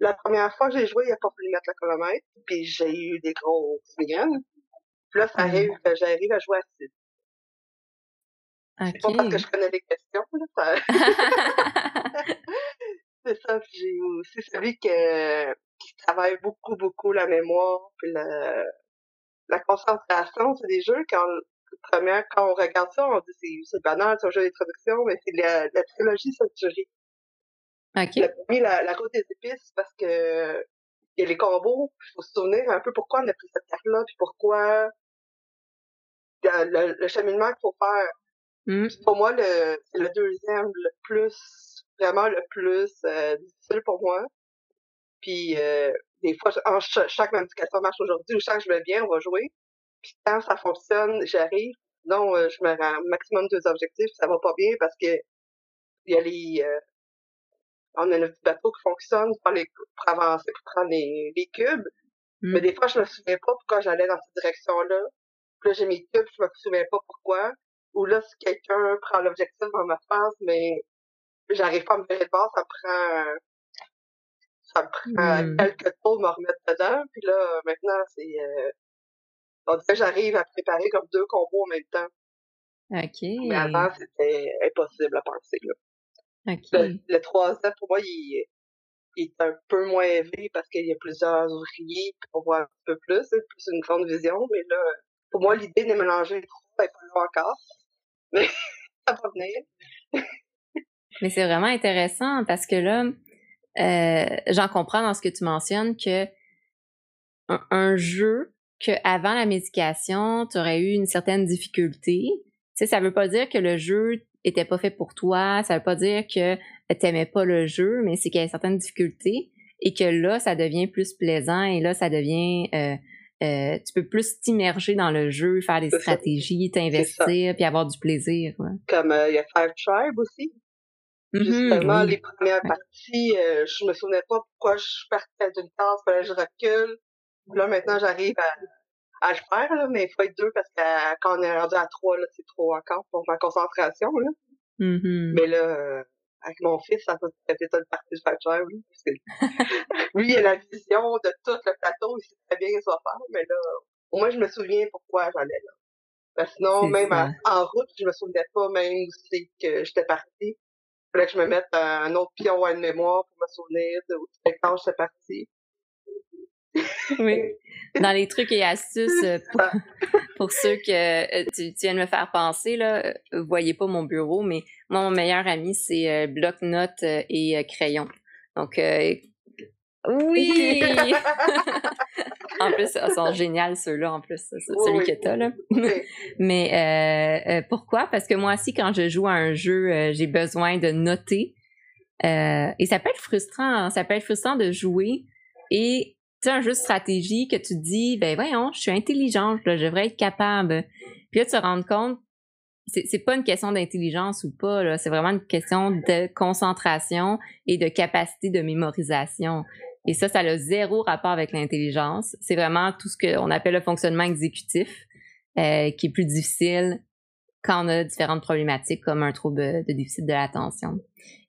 Speaker 2: La première fois que j'ai joué, il a pas fallu mettre le chronomètre, puis j'ai eu des gros migraines. Puis là, ça hmm. arrive, j'arrive à jouer à C'est pas parce que je connais les questions, là. c'est ça, j'ai aussi celui que, qui travaille beaucoup, beaucoup la mémoire, puis la, la concentration. C'est des jeux, quand, première, quand on regarde ça, on dit c'est, banal, c'est un jeu d'introduction, mais c'est la, la trilogie Century.
Speaker 1: OK.
Speaker 2: La, la, la route des épices, parce que il y a les combos, il faut se souvenir un peu pourquoi on a pris cette carte-là, puis pourquoi le, le cheminement qu'il faut faire.
Speaker 1: Mmh.
Speaker 2: Pour moi, le, c'est le deuxième le plus, vraiment le plus euh, difficile pour moi. Puis euh, des fois, chaque, chaque médication marche aujourd'hui ou chaque je vais bien, on va jouer. Puis quand ça fonctionne, j'arrive. Non, euh, je me rends maximum deux objectifs, ça va pas bien parce que il y a les on a notre petit bateau qui fonctionne pour, les, pour avancer, pour prendre les, les cubes. Mmh. Mais des fois, je me souviens pas pourquoi j'allais dans cette direction-là. Puis là, j'ai mes cubes, je me souviens pas pourquoi ou là, si quelqu'un prend l'objectif dans ma phase, mais j'arrive pas à me virer de bord, ça prend, ça me prend hmm. quelques tours de me remettre dedans, puis là, maintenant, c'est, euh, Donc, j'arrive à préparer comme deux combos en même temps.
Speaker 1: OK.
Speaker 2: Mais avant, c'était impossible à penser, là.
Speaker 1: OK.
Speaker 2: Le, le 3 pour moi, il, il est un peu moins élevé parce qu'il y a plusieurs ouvriers, puis on voit un peu plus, c'est plus une grande vision, mais là, pour moi, l'idée de mélanger les trois est pas là encore. Mais ça va venir.
Speaker 1: mais c'est vraiment intéressant parce que là, euh, j'en comprends dans ce que tu mentionnes que un, jeu que avant la médication, tu aurais eu une certaine difficulté. Tu sais, ça veut pas dire que le jeu était pas fait pour toi, ça veut pas dire que t'aimais pas le jeu, mais c'est qu'il y a certaines difficultés et que là, ça devient plus plaisant et là, ça devient euh, euh, tu peux plus t'immerger dans le jeu, faire des stratégies, t'investir, puis avoir du plaisir.
Speaker 2: Comme euh, il y a Five Tribe aussi. Mm-hmm, Justement, les premières parties, euh, je me souvenais pas pourquoi je partais d'une case, fallait que je recule. Là, maintenant, j'arrive à, à le faire, là, mais il faut être deux parce que quand on est rendu à trois, là, c'est trop encore pour ma concentration. Là.
Speaker 1: Mm-hmm.
Speaker 2: Mais là, avec mon fils, ça peut être une partie de Five oui. lui, il a la vision de tout le plateau, il sait très bien qu'il va faire, mais là, au moins, je me souviens pourquoi j'allais là. Ben, sinon, même en route, je me souvenais pas même aussi que j'étais partie fallait que je me mette un autre pion à une mémoire pour me souvenir de où quand j'étais partie.
Speaker 1: oui. Dans les trucs et astuces, euh, pour, ceux que euh, tu, viens de me faire penser, là, euh, vous voyez pas mon bureau, mais moi, mon meilleur ami, c'est bloc-notes et crayon. Donc, oui! en plus, ils sont géniaux ceux-là, en plus, celui que t'as, là. Mais euh, pourquoi? Parce que moi aussi, quand je joue à un jeu, j'ai besoin de noter. et ça peut être frustrant, hein. ça peut être frustrant de jouer et tu as un jeu de stratégie que tu te dis, ben voyons, je suis intelligente, là, je devrais être capable. Puis là, tu te rends compte, c'est pas une question d'intelligence ou pas, c'est vraiment une question de concentration et de capacité de mémorisation. Et ça, ça a zéro rapport avec l'intelligence. C'est vraiment tout ce qu'on appelle le fonctionnement exécutif, euh, qui est plus difficile quand on a différentes problématiques comme un trouble de déficit de l'attention.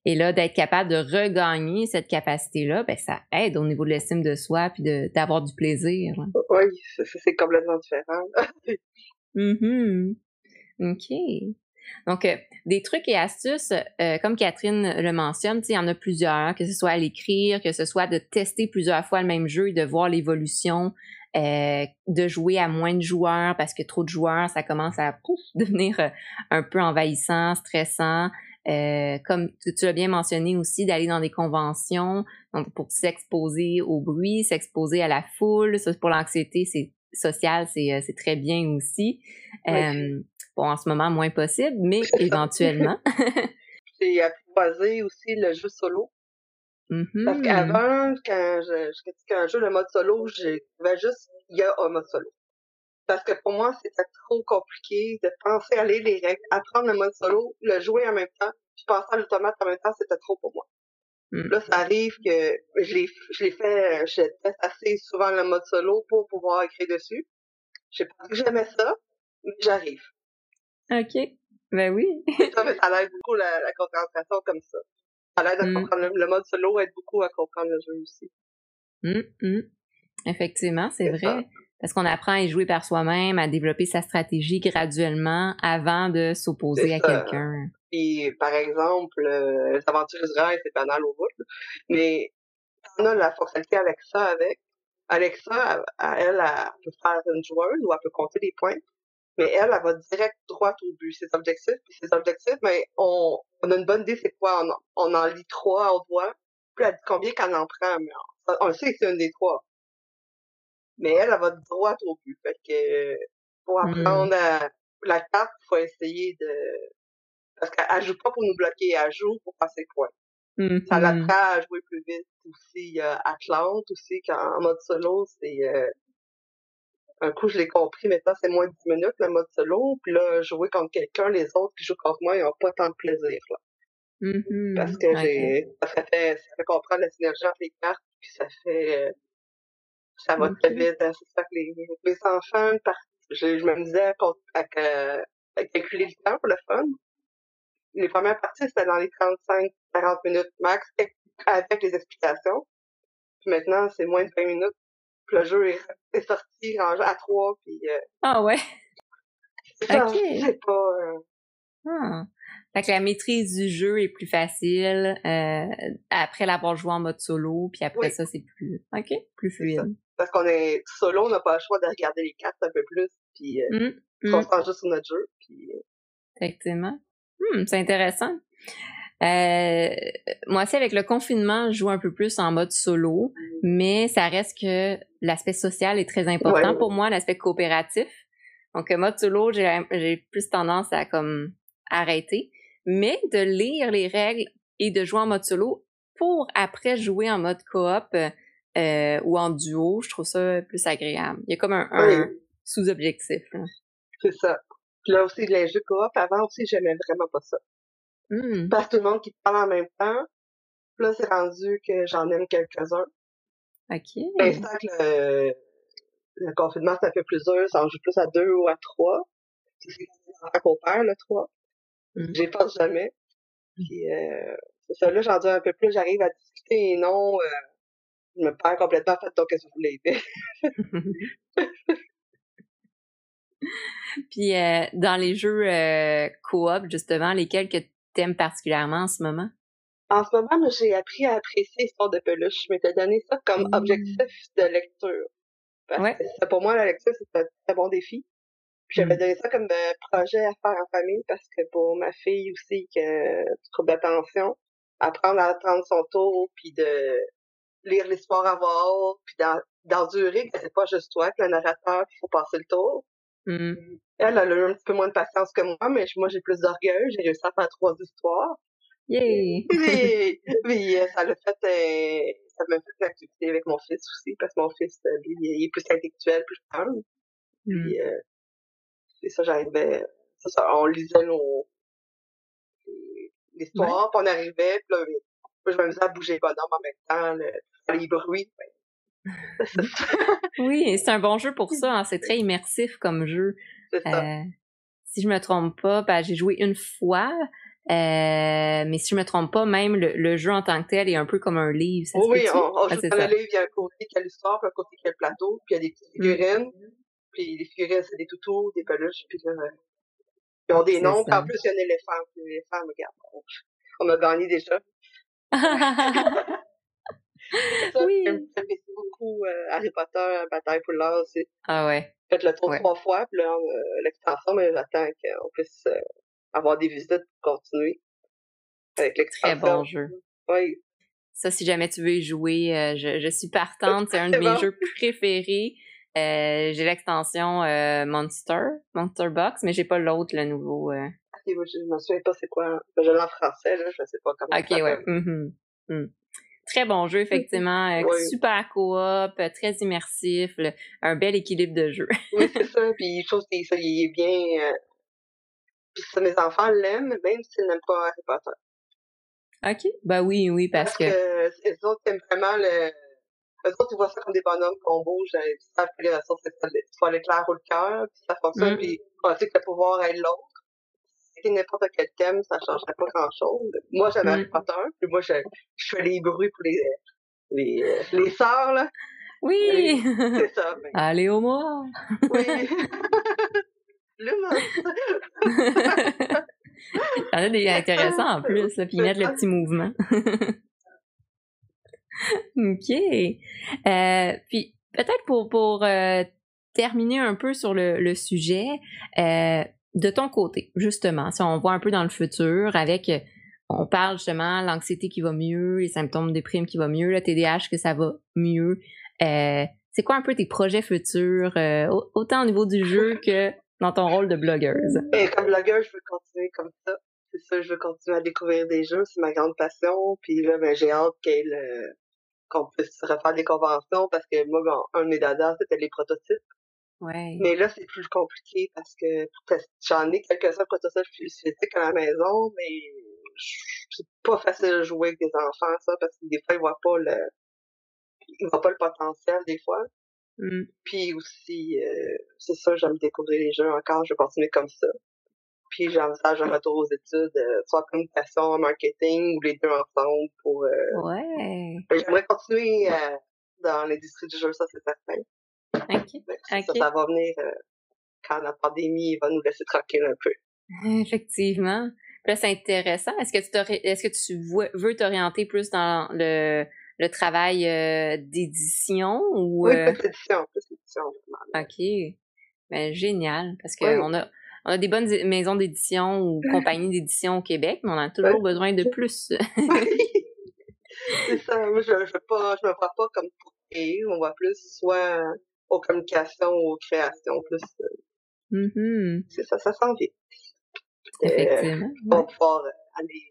Speaker 1: Et là, d'être capable de regagner cette capacité-là, ben, ça aide au niveau de l'estime de soi puis d'avoir du plaisir.
Speaker 2: Oui, c'est complètement différent.
Speaker 1: mm OK. Donc, euh, des trucs et astuces, euh, comme Catherine le mentionne, il y en a plusieurs, que ce soit à l'écrire, que ce soit de tester plusieurs fois le même jeu et de voir l'évolution, euh, de jouer à moins de joueurs parce que trop de joueurs, ça commence à devenir un peu envahissant, stressant. Comme tu, tu l'as bien mentionné aussi, d'aller dans des conventions, donc pour s'exposer au bruit, s'exposer à la foule, ça pour l'anxiété, c'est social, c'est très bien aussi. Bon, en ce moment, moins possible, mais éventuellement.
Speaker 2: J'ai apprivoisé aussi le jeu solo.
Speaker 1: Mm-hmm.
Speaker 2: Parce qu'avant, quand je, je critiquais un jeu, le mode solo, j'avais juste, il y a un mode solo. Parce que pour moi, c'était trop compliqué de penser à aller les règles, apprendre le mode solo, le jouer en même temps, puis penser à l'automate en même temps, c'était trop pour moi.
Speaker 1: Mm.
Speaker 2: Là, ça arrive que je l'ai, je l'ai fait, je teste assez souvent le mode solo pour pouvoir écrire dessus. Je sais pas que j'aimais ça, mais j'arrive.
Speaker 1: OK. Ben oui.
Speaker 2: ça, mais ça aide beaucoup la, la, concentration comme ça. Ça aide à mm. comprendre le, mode solo aide beaucoup à comprendre le jeu aussi.
Speaker 1: Mm, Effectivement, c'est vrai. Parce qu'on apprend à y jouer par soi-même, à développer sa stratégie graduellement avant de s'opposer à quelqu'un.
Speaker 2: Puis, par exemple, euh, les aventures c'est banal au bout. Mais on a la fonctionnalité Alexa avec. Alexa, elle, elle, elle, peut faire une joueuse ou elle peut compter des points mais elle, elle va direct droit au but, ses objectifs. Puis ses objectifs, mais on, on a une bonne idée, c'est quoi? On, on, en lit trois, on voit. Puis elle dit combien qu'elle en prend, mais on, on sait que c'est une des trois. Mais elle, elle va droit au but. Fait que pour hmm. apprendre à, la carte, il faut essayer de... Parce qu'elle joue pas pour nous bloquer, elle joue pour passer le point.
Speaker 1: Mm
Speaker 2: Ça l'apprend à jouer plus vite. Aussi, a Atlante aussi, en mode solo, c'est... Euh, un coup, je l'ai compris, maintenant, c'est moins de 10 minutes, le mode solo. Puis là, jouer contre quelqu'un, les autres qui jouent contre moi, ils n'ont pas tant de plaisir, là. Parce que j'ai, ça fait, ça fait comprendre la synergie entre les cartes, puis ça fait, ça va très vite. Hein. C'est ça que les, les enfants, je, je me disais à, à, à, calculer le temps pour le fun. Les premières parties, c'était dans les 35, 40 minutes max, avec les explications. Puis maintenant, c'est moins de 20 minutes Puis le jeu est, sorti rangé à trois, puis... Euh,
Speaker 1: ah ouais?
Speaker 2: ok. C'est pas... Euh...
Speaker 1: Ah. Fait que la maîtrise du jeu est plus facile euh, après l'avoir joué en mode solo, puis après ça, c'est plus... OK, plus fluide.
Speaker 2: Parce qu'on est solo, on n'a pas le choix de regarder les cartes un peu plus, puis euh, mmh, on mmh. juste sur notre jeu, puis... Euh,
Speaker 1: Effectivement. Hmm, c'est intéressant. Euh, moi aussi, avec le confinement, je joue un peu plus en mode solo, mais ça reste que l'aspect social est très important pour moi, l'aspect coopératif. Donc, mode solo, j'ai plus tendance à comme arrêter, mais de lire les règles et de jouer en mode solo pour après jouer en mode coop euh, ou en duo, je trouve ça plus agréable. Il y a comme un, sous-objectif.
Speaker 2: C'est ça. Puis là aussi, les jeux coop, avant aussi, j'aimais vraiment pas ça. Mmh. Parce que tout le monde qui parle en même temps. là, c'est rendu que j'en aime quelques-uns.
Speaker 1: OK.
Speaker 2: L'instant que le, le, confinement, ça fait plusieurs, ça en joue plus à deux ou à trois. C'est qu'on perd, le trois. Mmh. J'y pense jamais. Puis, euh, c'est ça, là, j'en dis un peu plus, j'arrive à discuter et non, euh, je me perds complètement, fait donc, qu'est-ce que vous voulez?
Speaker 1: Puis, euh, dans les jeux euh, coop, justement, lesquels que t'aimes particulièrement en ce moment?
Speaker 2: En ce moment, j'ai appris à apprécier Histoire de peluche. Je m'étais donné ça comme mmh. objectif de lecture. Parce que pour moi, la lecture, c'est un très bon défi. Puis j'avais mmh. donné ça comme euh, projet à faire en famille parce que pour ma fille aussi qui a trouble d'attention, apprendre à attendre son tour, puis de lire l'histoire à voir, puis d'endurer que c'est pas juste toi, que le narrateur, qu'il faut passer le tour. Mmh. Elle, a eu un petit peu moins de patience que moi, mais moi, j'ai plus d'orgueil. J'ai réussi à faire trois histoires.
Speaker 1: Yay!
Speaker 2: Oui, euh, ça l'a fait, euh, ça m'a fait une activité avec mon fils aussi, parce que mon fils, lui, il est plus intellectuel, plus calme. Puis, euh, c'est ça, j'arrivais, c'est ça, on lisait nos, l'histoire, puis on arrivait, puis là, je m'amusais à bouger les bonhommes en même temps, le, les bruits.
Speaker 1: oui, c'est un bon jeu pour ça. Hein. C'est très immersif comme jeu. Euh, si je me trompe pas, ben, j'ai joué une fois. Euh, mais si je me trompe pas, même le, jeu en tant que tel est un peu comme un livre. Ça
Speaker 2: oui, on, on ah, joue dans le livre, il y a un côté qui a l'histoire, un côté qui a le plateau, puis il y a des petites figurines. Puis les figurines, c'est des toutous, des peluches, puis là, ils ont des noms. Puis en plus, il y a un éléphant. L'éléphant, regarde, on a gagné déjà. ça, oui. J'apprécie beaucoup euh, Harry Potter, Bataille pour l'art aussi.
Speaker 1: Ah ouais.
Speaker 2: J'ai fait le tour trois fois, puis là, euh, l'extension, mais j'attends qu'on puisse euh, avoir des visites pour continuer avec l'extension.
Speaker 1: Très bon jeu.
Speaker 2: Oui.
Speaker 1: Ça, si jamais tu veux y jouer, je, je, suis partante. C'est un de mes jeux préférés. J'ai l'extension Monster, Monster Box, mais j'ai pas l'autre, le nouveau. Euh...
Speaker 2: je me souviens pas c'est quoi. Je l'ai en français, là, je sais pas comment.
Speaker 1: Ok, ouais. Mm Très bon jeu, effectivement. Euh, super coop, euh, très immersif, un bel équilibre de jeu.
Speaker 2: oui, c'est ça. Puis je trouve que ça, il est bien. Euh... Puis ça, mes enfants l'aiment, même s'ils n'aiment pas Harry Potter.
Speaker 1: OK. Ben oui, oui, parce,
Speaker 2: parce que. les autres aiment vraiment le. Les autres, ils voient ça comme des bonhommes qu'on bouge, ils savent que les ressources, c'est soit l'éclair ou le cœur, puis ça fonctionne, mm. puis on sait que le pouvoir est l'autre n'importe quel thème, ça changerait pas grand-chose. Moi, j'aime Harry mm. Potter, puis moi, je, je, fais les bruits pour les, les, les sœurs, là.
Speaker 1: Oui!
Speaker 2: C'est ça.
Speaker 1: Mais... Allez au moins!
Speaker 2: Oui! Le monstre!
Speaker 1: Il y en a des intéressants en plus, là, puis ils mettent le petit mouvement. OK. Euh, puis peut-être pour, pour euh, terminer un peu sur le, le sujet, euh, de ton côté, justement, si on voit un peu dans le futur avec, on parle justement l'anxiété qui va mieux, les symptômes de déprime qui va mieux, le TDAH que ça va mieux. C'est quoi un peu tes projets futurs, autant au niveau du jeu que dans ton rôle de blogueuse?
Speaker 2: Et comme blogueuse, je veux continuer comme ça. C'est ça, je veux continuer à découvrir des jeux, c'est ma grande passion. Puis là, ben, j'ai hâte qu'on puisse refaire des conventions parce que moi, un de mes dadas, c'était les prototypes. Mais là, c'est plus compliqué parce que j'en ai quelques-uns prototypes physiques à la maison, mais c'est pas facile de jouer avec des enfants, ça, parce que des fois, ils voient pas le, ils voient pas le potentiel, des fois.
Speaker 1: Mmh.
Speaker 2: Puis aussi, euh, c'est ça, j'aime découvrir les jeux encore, je vais continuer comme ça. Puis j'envisage un retour aux études, euh, soit communication, en marketing, ou les deux ensemble pour... Euh,
Speaker 1: ouais.
Speaker 2: J'aimerais continuer à dans l'industrie du jeu, ça c'est certain.
Speaker 1: OK.
Speaker 2: Ça, ça va venir euh, quand la pandémie va nous laisser tranquille un peu.
Speaker 1: Effectivement. Là, c'est intéressant. Est-ce que tu est-ce que tu veux t'orienter plus dans le, le travail euh, d'édition ou
Speaker 2: Oui, plus d'édition, plus d'édition.
Speaker 1: OK. Ben génial parce que on a on a des bonnes maisons d'édition ou compagnies d'édition au Québec, mais on a toujours besoin de plus.
Speaker 2: c'est ça. Moi, je, je, pas, je me vois pas comme pour créer. On voit plus soit aux communications ou aux créations, plus.
Speaker 1: Mm
Speaker 2: C'est ça, ça sent vite.
Speaker 1: Effectivement.
Speaker 2: Euh, on va pouvoir aller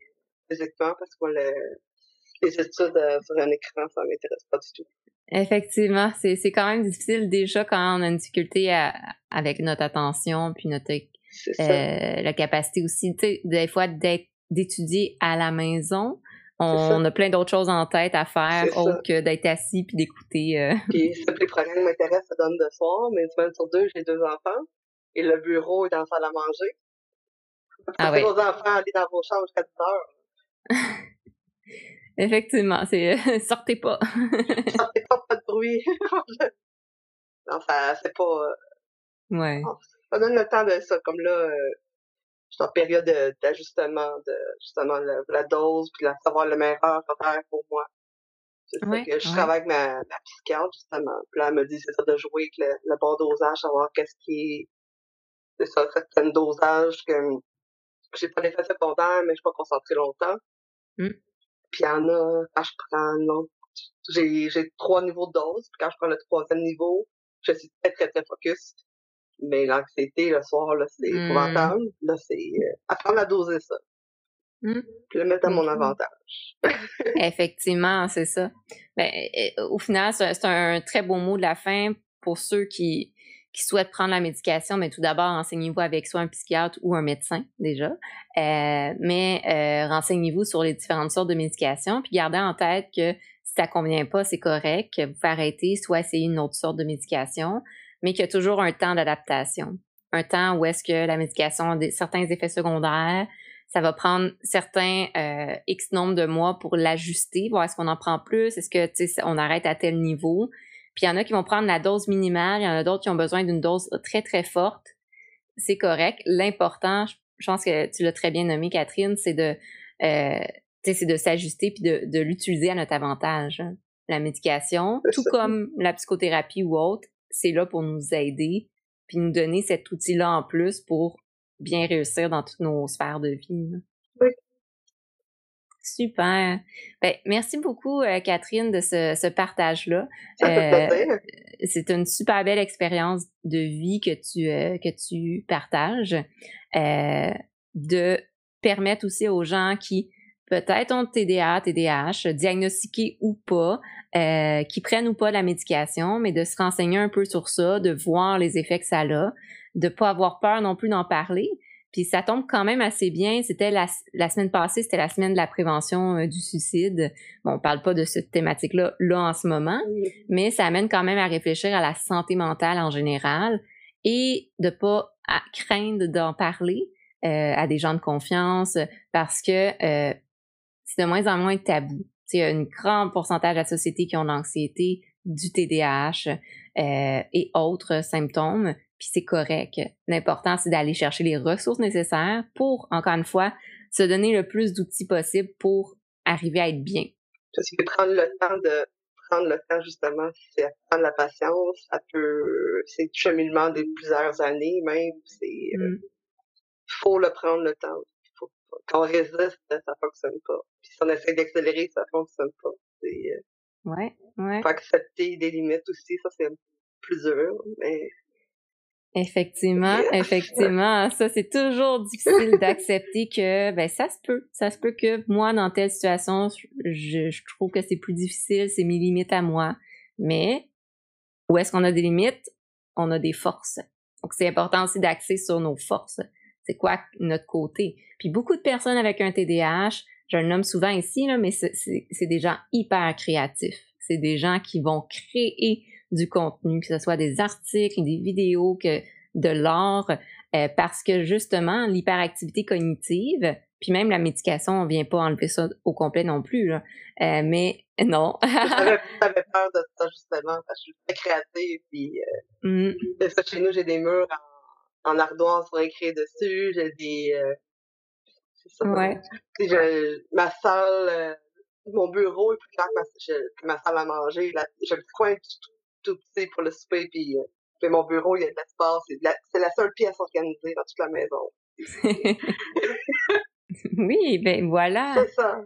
Speaker 2: physiquement parce que le, les études euh, sur un écran, ça m'intéresse pas du tout.
Speaker 1: Effectivement, c'est c'est quand même difficile déjà quand on a une difficulté à, avec notre attention puis notre euh, la capacité aussi, tu sais, des fois d'étudier à la maison. On, a plein d'autres choses en tête à faire autre que d'être assis puis d'écouter. Euh...
Speaker 2: Puis c'est les programmes m'intéressent, ça donne de soir, mais une semaine sur deux, j'ai deux enfants et le bureau est dans la salle à manger. Ah ouais. vos enfants aller dans vos chambres jusqu'à 10 heures.
Speaker 1: Effectivement, c'est sortez pas.
Speaker 2: sortez pas, pas de bruit. non, ça c'est pas. Euh,
Speaker 1: ouais.
Speaker 2: Ça donne le temps de ça, comme là, euh, je suis en période d'ajustement de, justement la, dose, puis de savoir le meilleur faire pour moi. C'est ça que je travaille avec ma, ma psychiatre, justement. Puis là, elle me dit, c'est ça de jouer avec le, bon dosage, savoir qu'est-ce qui est, c'est ça, certains dosages que, que j'ai pas d'effet secondaire, mais je suis pas concentrée longtemps.
Speaker 1: Mm.
Speaker 2: Puis il y en a, quand je prends, non, j'ai, j'ai trois niveaux de dose, puis quand je prends le troisième niveau, je suis très, très, très focus. Mais l'anxiété, le soir, là, c'est mmh. épouvantable. Là, c'est euh, apprendre à doser ça.
Speaker 1: Mmh.
Speaker 2: Puis le mettre à mon avantage.
Speaker 1: Effectivement, c'est ça. Ben, au final, c'est un très beau mot de la fin pour ceux qui, qui souhaitent prendre la médication, mais tout d'abord, renseignez-vous avec soit un psychiatre ou un médecin déjà. Euh, mais euh, renseignez-vous sur les différentes sortes de médications, puis gardez en tête que si ça convient pas, c'est correct, vous pouvez arrêter, soit essayer une autre sorte de médication mais qu'il y a toujours un temps d'adaptation. Un temps où est-ce que la médication a des, certains effets secondaires, ça va prendre certains euh, X nombre de mois pour l'ajuster, voir est-ce qu'on en prend plus, est-ce que on arrête à tel niveau. Puis il y en a qui vont prendre la dose minimale, il y en a d'autres qui ont besoin d'une dose très très forte. C'est correct. L'important, je pense que tu l'as très bien nommé, Catherine, c'est de euh, c'est de s'ajuster puis de, de l'utiliser à notre avantage. Hein. La médication, tout comme la psychothérapie ou autre, c'est là pour nous aider, puis nous donner cet outil-là en plus pour bien réussir dans toutes nos sphères de vie.
Speaker 2: Oui.
Speaker 1: Super. Ben, merci beaucoup, euh, Catherine, de ce, ce partage-là.
Speaker 2: Euh,
Speaker 1: c'est une super belle expérience de vie que tu, euh, que tu partages. de permettre aussi aux gens qui peut-être ont TDA, TDAH, diagnostiqués ou pas, euh, qui prennent ou pas la médication, mais de se renseigner un peu sur ça, de voir les effets que ça a, de pas avoir peur non plus d'en parler. Puis ça tombe quand même assez bien. C'était la, la semaine passée, c'était la semaine de la prévention euh, du suicide. Bon, on parle pas de cette thématique-là là en ce moment, mais ça amène quand même à réfléchir à la santé mentale en général et de pas à craindre d'en parler euh, à des gens de confiance parce que euh, c'est de moins en moins tabou. Il y a un grand pourcentage de la société qui ont l'anxiété, du TDAH euh, et autres symptômes, puis c'est correct. L'important, c'est d'aller chercher les ressources nécessaires pour, encore une fois, se donner le plus d'outils possible pour arriver à être bien.
Speaker 2: Parce que prendre le temps de prendre le temps justement, c'est prendre la patience, ça peut, c'est du cheminement de plusieurs années même, c'est, euh, mm. faut le prendre le temps quand on résiste, ça fonctionne pas. Puis si on essaie d'accélérer, ça fonctionne pas. C'est,
Speaker 1: euh, ouais, ouais.
Speaker 2: Faut accepter des limites aussi, ça c'est plus dur, mais.
Speaker 1: Effectivement, effectivement, ça c'est toujours difficile d'accepter que ben ça se peut, ça se peut que moi dans telle situation, je, je trouve que c'est plus difficile, c'est mes limites à moi. Mais où est-ce qu'on a des limites? On a des forces. Donc c'est important aussi d'axer sur nos forces c'est quoi notre côté. Puis beaucoup de personnes avec un TDAH, je le nomme souvent ici, là, mais c'est des gens hyper créatifs. C'est des gens qui vont créer du contenu, que ce soit des articles, des vidéos, que de l'art, euh, parce que justement, l'hyperactivité cognitive, Puis même la médication, on vient pas enlever ça au complet non plus. Là. Euh, mais non.
Speaker 2: J'avais peur de ça justement parce que je suis très créative. Puis euh, mm. chez nous, j'ai des murs en, en, ardoise pour écrire dessus. J'ai des. Euh, c'est ça. Ouais. ma salle, euh, mon bureau est plus grand que ma, salle à manger. J'ai petit coin tout, tout, petit pour le souper. Puis, euh, puis mon bureau, il y a de l'espace. C'est la, seule pièce organisée dans toute la maison.
Speaker 1: oui, ben voilà.
Speaker 2: C'est ça.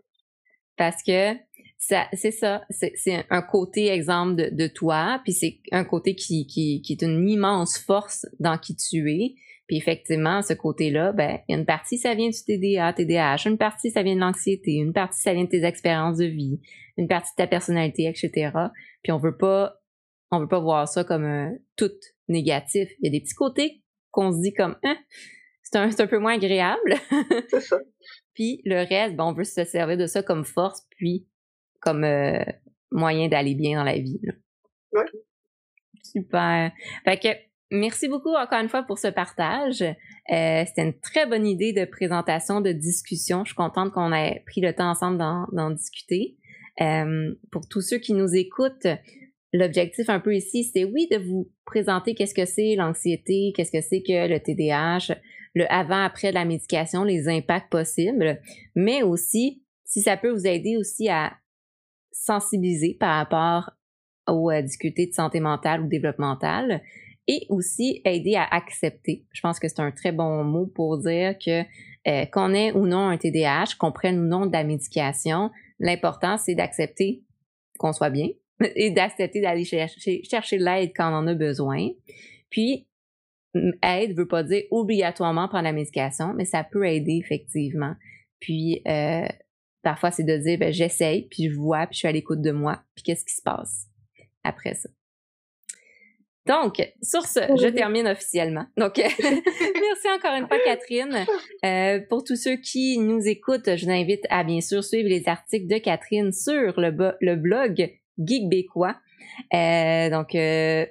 Speaker 1: Parce que c'est ça, c'est un côté exemple de, de toi, puis c'est un côté qui, qui, qui est une immense force dans qui tu es. Puis effectivement, ce côté-là, ben, il y a une partie, ça vient du TDA, TDAH, une partie, ça vient de l'anxiété, une partie, ça vient de tes expériences de vie, une partie de ta personnalité, etc. Puis on veut pas, on veut pas voir ça comme un tout négatif. Il y a des petits côtés qu'on se dit comme, hein, c'est un, un peu moins agréable.
Speaker 2: c'est ça.
Speaker 1: Puis le reste, ben, on veut se servir de ça comme force, puis comme euh, moyen d'aller bien dans la vie. Super. Fait que merci beaucoup encore une fois pour ce partage. Euh, C'était une très bonne idée de présentation, de discussion. Je suis contente qu'on ait pris le temps ensemble d'en discuter. Euh, pour tous ceux qui nous écoutent, l'objectif un peu ici, c'est oui de vous présenter qu'est-ce que c'est l'anxiété, qu'est-ce que c'est que le TDAH, le avant-après de la médication, les impacts possibles, mais aussi si ça peut vous aider aussi à sensibiliser par rapport aux euh, difficultés de santé mentale ou développementale et aussi aider à accepter. Je pense que c'est un très bon mot pour dire que euh, qu'on ait ou non un TDAH, qu'on prenne ou non de la médication, l'important c'est d'accepter qu'on soit bien et d'accepter d'aller chercher, chercher l'aide quand on en a besoin. Puis aide veut pas dire obligatoirement prendre la médication, mais ça peut aider effectivement. Puis euh, parfois c'est de dire ben j'essaye, puis je vois, puis je suis à l'écoute de moi, puis qu'est-ce qui se passe après ça? Donc, sur ce, je termine officiellement. Donc, merci encore une fois, Catherine. Euh, pour tous ceux qui nous écoutent, je vous invite à bien sûr suivre les articles de Catherine sur le, le blog Geekbécois. Euh, donc, euh,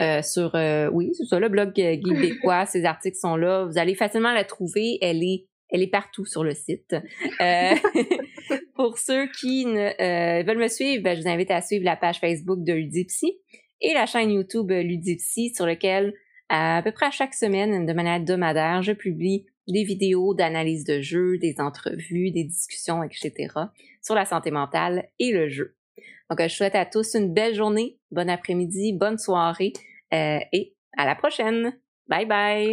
Speaker 1: euh, sur, euh, oui, c'est ça, le blog Geekbécois. ces articles sont là. Vous allez facilement la trouver. Elle est elle est partout sur le site. Euh, pour ceux qui ne, veulent me suivre, ben, je vous invite à suivre la page Facebook de Ludipsy et la chaîne YouTube Ludipsy sur lequel à peu près à chaque semaine, de manière hebdomadaire, je publie des vidéos d'analyse de jeux, des entrevues, des discussions, etc. sur la santé mentale et le jeu. Donc, je souhaite à tous une belle journée, bon après-midi, bonne soirée euh, et à la prochaine. Bye bye.